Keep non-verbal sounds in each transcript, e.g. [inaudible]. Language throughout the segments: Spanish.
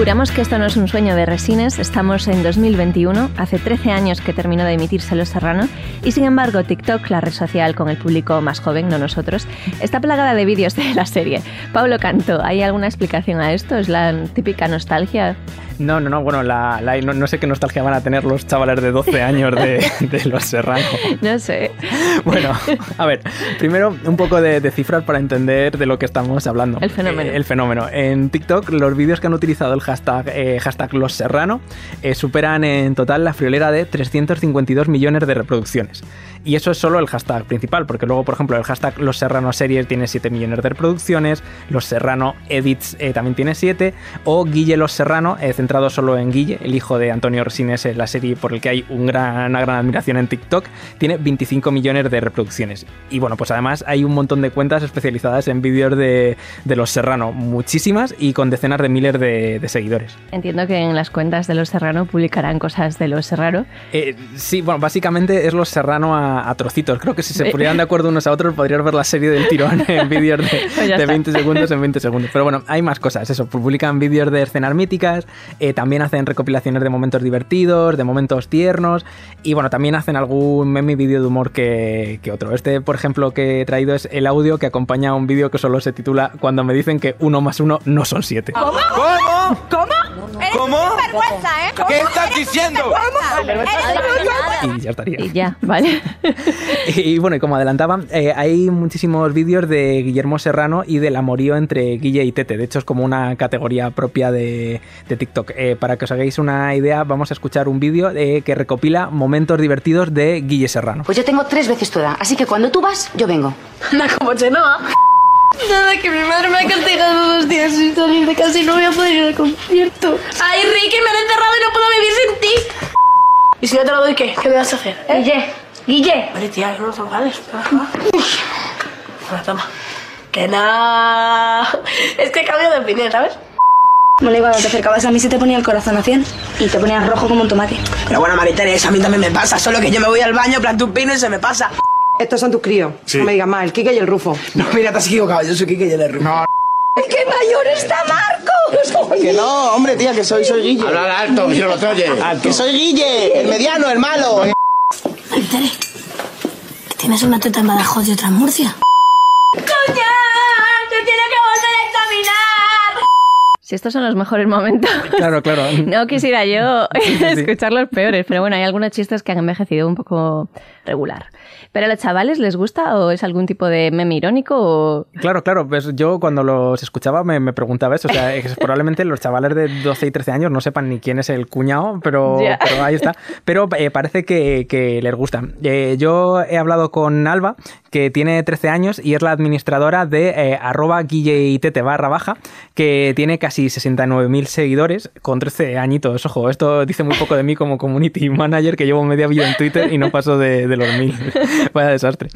Juramos que esto no es un sueño de Resines, estamos en 2021, hace 13 años que terminó de emitirse Los Serrano, y sin embargo TikTok, la red social con el público más joven, no nosotros, está plagada de vídeos de la serie. Pablo Canto, ¿hay alguna explicación a esto? ¿Es la típica nostalgia? No, no, no, bueno, la, no, sé qué nostalgia van a tener los chavales de 12 [laughs] años de, Los Serrano. No sé. Bueno, a ver, primero un poco de, cifras para entender de lo que estamos hablando. El fenómeno. Eh, el fenómeno. En TikTok, los vídeos que han utilizado el hashtag, eh, hashtag Los Serrano eh, superan en total la friolera de 352 millones de reproducciones. Y eso es solo el hashtag principal, porque luego, por ejemplo, el hashtag Los Serrano Series tiene 7 millones de reproducciones, Los Serrano Edits también tiene 7, o Guille Los Serrano, centrado solo en Guille, el hijo de Antonio Resines, la serie por el que hay un gran, una gran admiración en TikTok, tiene 25 millones de reproducciones. Y bueno, pues además hay un montón de cuentas especializadas en vídeos de, Los Serrano, muchísimas y con decenas de miles de, seguidores. Entiendo que en las cuentas de Los Serrano publicarán cosas de Los Serrano. Eh, sí, bueno, básicamente es Los Serrano a, trocitos. Creo que si se pusieran de acuerdo unos a otros podrías ver la serie del tirón en [laughs] vídeos de, 20 pues segundos en 20 segundos. Pero bueno, hay más cosas, eso, publican vídeos de escenas míticas, eh, también hacen recopilaciones de momentos divertidos, de momentos tiernos y bueno, también hacen algún meme vídeo de humor que, otro. Este, por ejemplo, que he traído es el audio que acompaña a un vídeo que solo se titula Cuando me dicen que uno más uno no son siete. ¿Cómo? ¿Cómo? ¿Cómo? ¿Cómo? ¿Eh? ¿Qué estás diciendo? Y ya estaría. Y ya, vale. y bueno, y como adelantaba, eh, hay muchísimos vídeos de Guillermo Serrano y del amorío entre Guille y Tete. De hecho, es como una categoría propia de, TikTok. Eh, para que os hagáis una idea, vamos a escuchar un vídeo eh, que recopila momentos divertidos de Guille Serrano. Pues yo tengo tres veces tu edad, así que cuando tú vas, yo vengo. Anda como Chenoa. Nada, que mi madre me ha castigado dos días sin salir de casa y no voy a poder ir al concierto. Ay, Ricky, me han encerrado y no puedo vivir sin ti. ¿Y si no te lo doy, qué? ¿Qué me vas a hacer? ¿Eh? Guille, Guille. Vale, tía, no lo vales. Bueno, toma. Que nada. Es que cambio de opinión, ¿sabes? Bueno, cuando te acercabas a mí se te ponía el corazón a 100 y te ponías rojo como un tomate. Pero bueno, Mariteres, a mí también me pasa, solo que yo me voy al baño, planto un pino y se me pasa. Estos son tus críos. No me digas más, el Kike y el Rufo. [laughs] No, mira, te has equivocado, yo soy Kike y el Rufo. No. ¡Qué mayor está Marco! [laughs] Que no, hombre, tía, que soy, soy Guille. Habla alto, que no lo oye. Alto. [laughs] Que soy Guille, el mediano, el malo. Que tienes una teta en Badajoz y otra en Murcia. Si estos son los mejores momentos. [laughs] Claro, claro. No quisiera yo escuchar los peores, pero bueno, hay algunos chistes que han envejecido un poco regular. ¿Pero a los chavales les gusta o es algún tipo de meme irónico? Claro, claro. Pues yo cuando los escuchaba me, preguntaba eso. O sea, probablemente los chavales de 12 y 13 años no sepan ni quién es el cuñado, pero, [laughs] ahí está. Pero eh, parece que, les gusta. Eh, yo he hablado con Alba, que tiene 13 años y es la administradora de eh, arroba barra baja, que tiene casi 69.000 seguidores con 13 añitos. Ojo, esto dice muy poco de mí como community manager, que llevo media vida en Twitter y no paso de, de los mil. [laughs] Vaya desastre.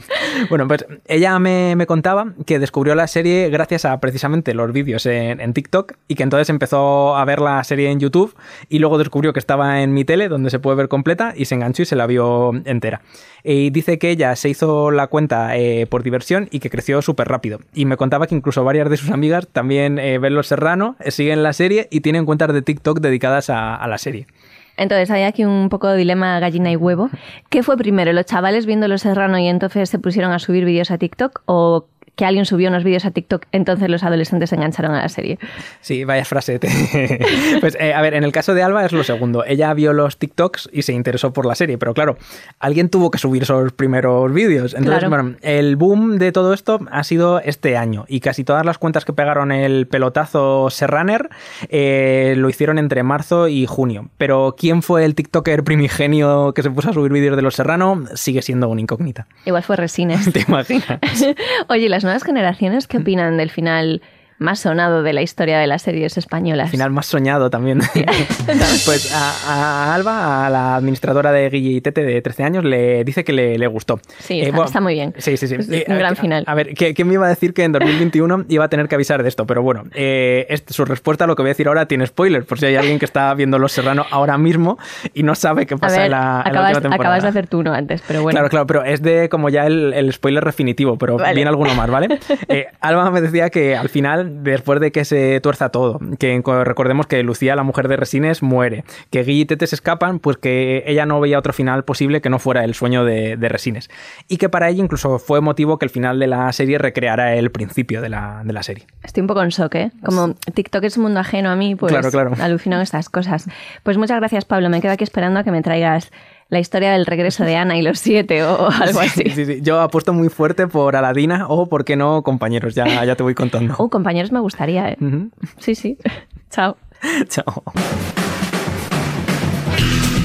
Bueno, pues ella me, contaba que descubrió la serie gracias a precisamente los vídeos en, TikTok y que entonces empezó a ver la serie en YouTube y luego descubrió que estaba en mi tele donde se puede ver completa y se enganchó y se la vio entera. Y dice que ella se hizo la cuenta eh, por diversión y que creció súper rápido. Y me contaba que incluso varias de sus amigas también eh, ven Los Serrano, eh, siguen la serie y tienen cuentas de TikTok dedicadas a la serie. Entonces hay aquí un poco de dilema gallina y huevo. ¿Qué fue primero? ¿Los chavales viendo Los Serrano y entonces se pusieron a subir vídeos a TikTok? ¿O que alguien subió unos vídeos a TikTok, entonces los adolescentes se engancharon a la serie. Sí, vaya frase. [laughs] pues eh, a ver, en el caso de Alba es lo segundo. Ella vio los TikToks y se interesó por la serie, pero claro, alguien tuvo que subir esos primeros vídeos. Entonces, bueno, el boom de todo esto ha sido este año y casi todas las cuentas que pegaron el pelotazo Serraner eh, lo hicieron entre marzo y junio. Pero quién fue el TikToker primigenio que se puso a subir vídeos de los Serrano sigue siendo una incógnita. Igual fue Resines. [laughs] ¿Te imaginas? [laughs] Oye, las nuevas generaciones qué opinan del final más sonado de la historia de las series españolas. Al final más soñado también. [laughs] pues a, Alba, a la administradora de Guille y Tete de 13 años, le dice que le, gustó. Sí, eh, está, muy bien. Sí, sí, sí. Eh, un gran final. A, ver, ¿qué, me iba a decir que en 2021 iba a tener que avisar de esto? Pero bueno, eh, su respuesta a lo que voy a decir ahora tiene spoiler, por si hay alguien que está viendo Los Serrano ahora mismo y no sabe qué pasa en, la, acabas, última temporada. Acabas de hacer tú uno antes, pero bueno. Claro, claro, pero es de como ya el, spoiler definitivo, pero viene alguno más, ¿vale? [laughs] Alba me decía que al final, después de que se tuerza todo, que recordemos que Lucía, la mujer de Resines, muere, que Guille y Tete se escapan, pues que ella no veía otro final posible que no fuera el sueño de, Resines. Y que para ella incluso fue motivo que el final de la serie recreara el principio de la, de la serie. Estoy un poco en shock, ¿eh? Como TikTok es un mundo ajeno a mí, pues claro, claro. alucino estas cosas. Pues muchas gracias, Pablo. Me quedo aquí esperando a que me traigas la historia del regreso de Ana y los siete o algo así. Sí, sí, Yo apuesto muy fuerte por Aladina o, ¿por qué no, compañeros? Ya, ya te voy contando. Oh, compañeros me gustaría, ¿eh? Sí, sí. [laughs] Chao. Chao.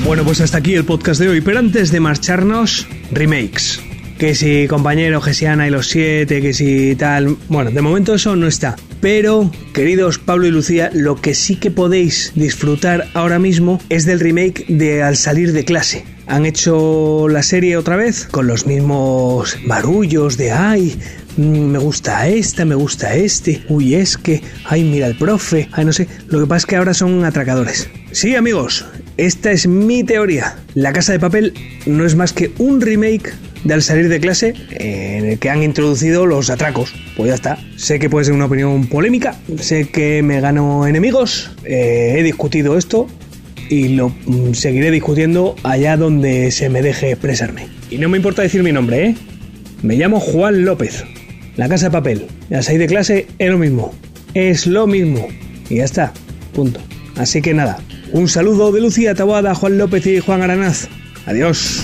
Bueno, pues hasta aquí el podcast de hoy, pero antes de marcharnos, remakes. Que si compañero, que si Ana y los siete, que si tal... Bueno, de momento eso no está. Pero, queridos Pablo y Lucía, lo que sí que podéis disfrutar ahora mismo es del remake de Al salir de clase. Han hecho la serie otra vez con los mismos barullos de ay, mm, me gusta esta, me gusta este, uy, es que, ay, mira el profe, ay, no sé. Lo que pasa es que ahora son atracadores. Sí, amigos, esta es mi teoría. La Casa de Papel no es más que un remake de al salir de clase en el que han introducido los atracos. Pues ya está. Sé que puede ser una opinión polémica, sé que me gano enemigos, eh, he discutido esto y lo mm, seguiré discutiendo allá donde se me deje expresarme. Y no me importa decir mi nombre, ¿eh? Me llamo Juan López. La casa de papel. Al salir de clase es lo mismo. Es lo mismo. Y ya está. Punto. Así que nada. Un saludo de Lucía Taboada, Juan López y Juan Aranaz. Adiós.